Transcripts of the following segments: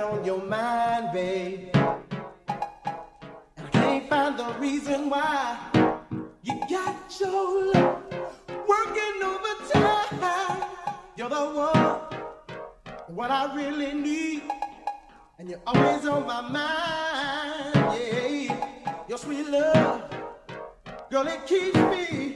got on your mind, babe. And I can't find the reason why you got your love working overtime. You're the one, what I really need, and you're always on my mind. Yeah, your sweet love, girl, it keeps me.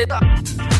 it up.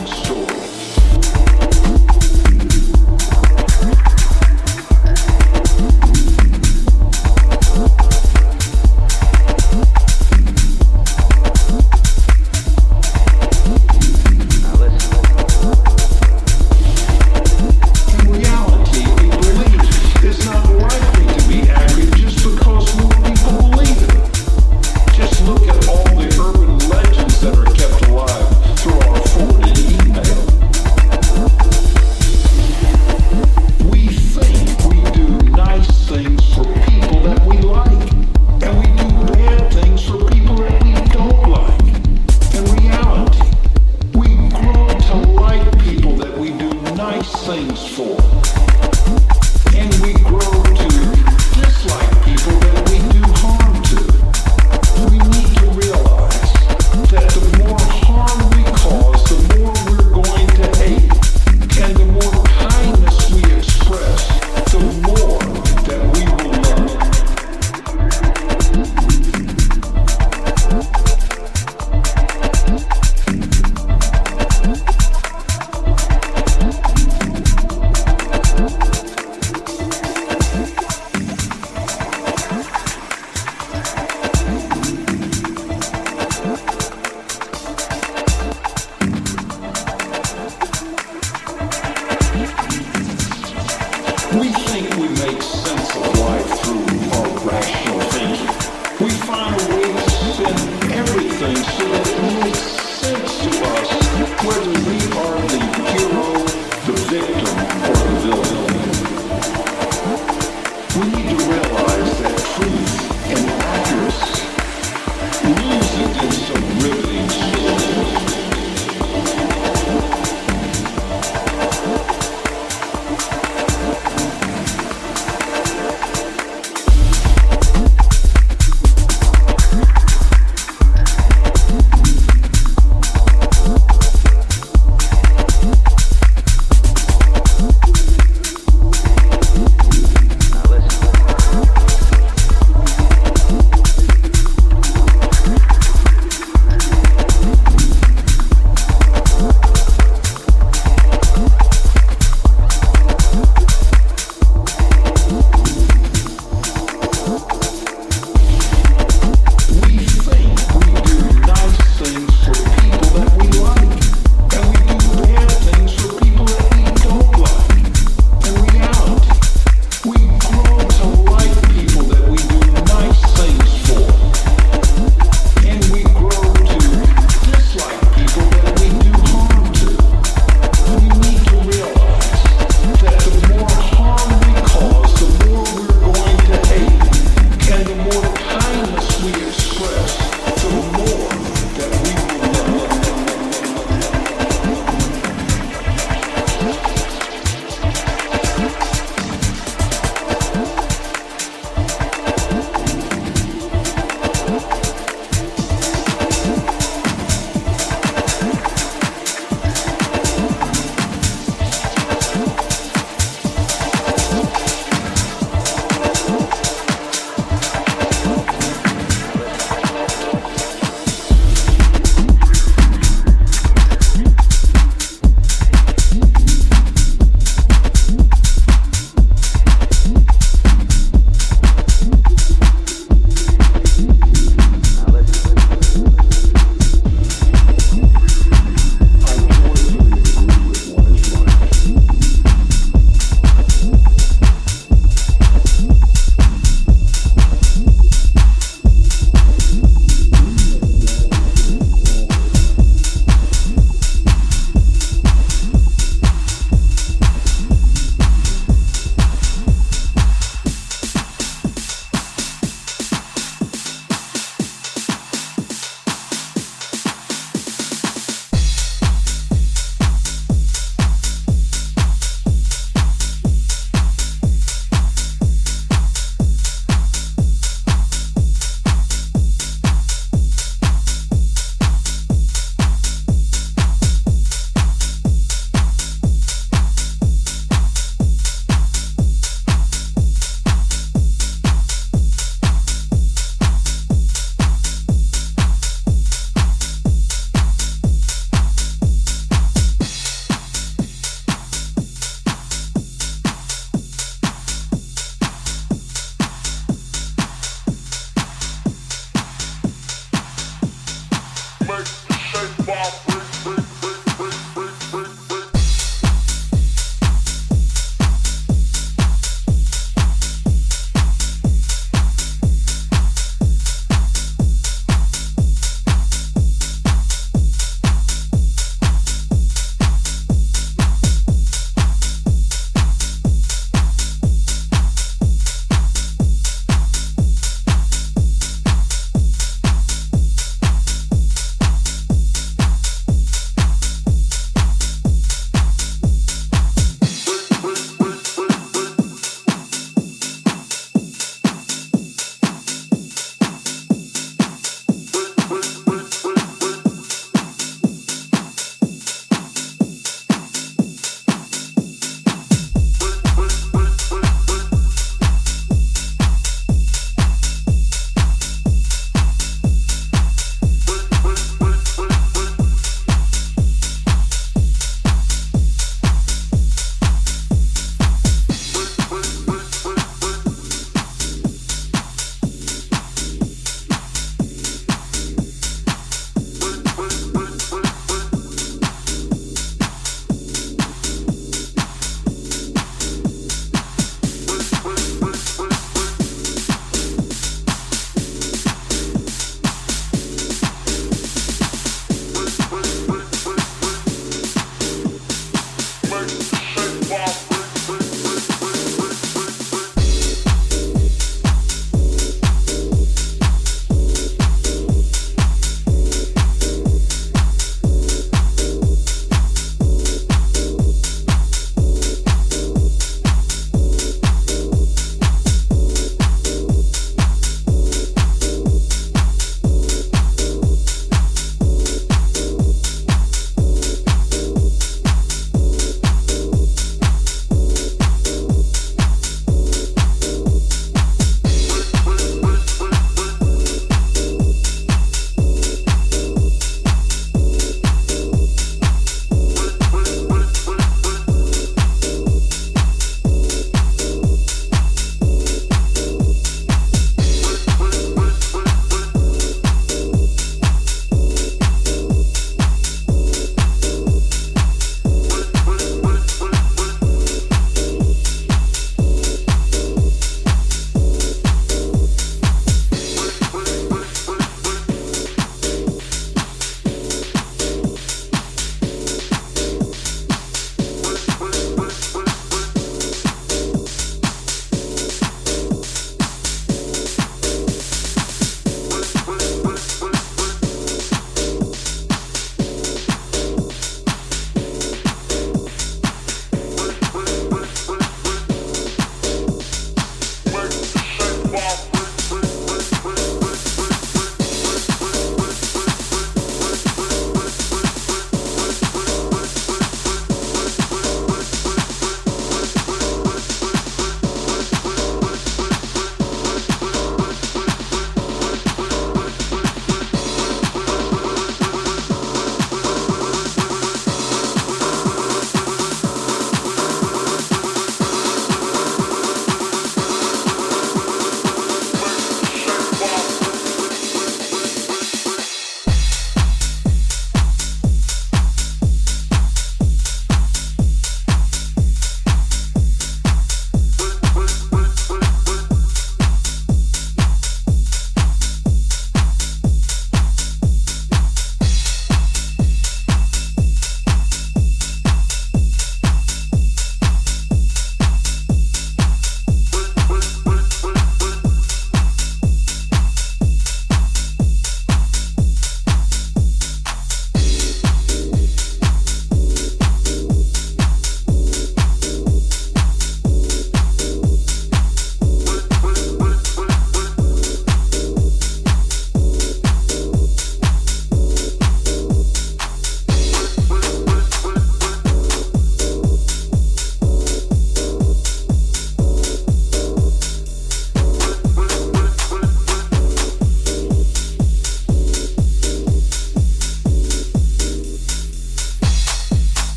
next door.